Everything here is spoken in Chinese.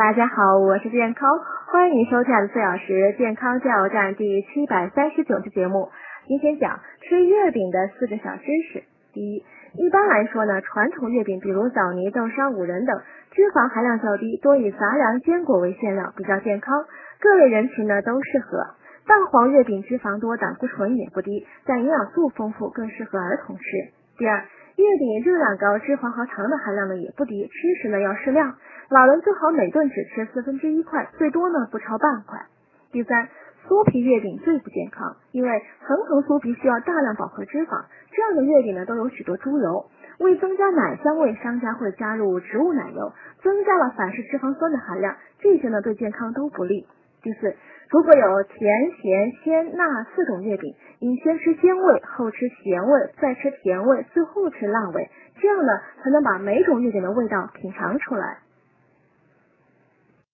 大家好，我是健康，欢迎收看四小时健康加油站第七百三十九期节目。今天讲吃月饼的四个小知识。第一，一般来说呢，传统月饼，比如枣泥、豆沙、五仁等，脂肪含量较低，多以杂粮、坚果为馅料，比较健康，各类人群呢都适合。蛋黄月饼脂肪多，胆固醇也不低，但营养素丰富，更适合儿童吃。第二，月饼热量高，脂肪和糖的含量呢也不低，吃时呢要适量。老人最好每顿只吃四分之一块，最多呢不超半块。第三，酥皮月饼最不健康，因为层层酥皮需要大量饱和脂肪，这样的月饼呢都有许多猪油。为增加奶香味，商家会加入植物奶油，增加了反式脂肪酸的含量，这些呢对健康都不利。第四，如果有甜、咸、鲜、辣四种月饼，应先吃鲜味，后吃咸味，再吃甜味，最后吃辣味，这样呢才能把每种月饼的味道品尝出来。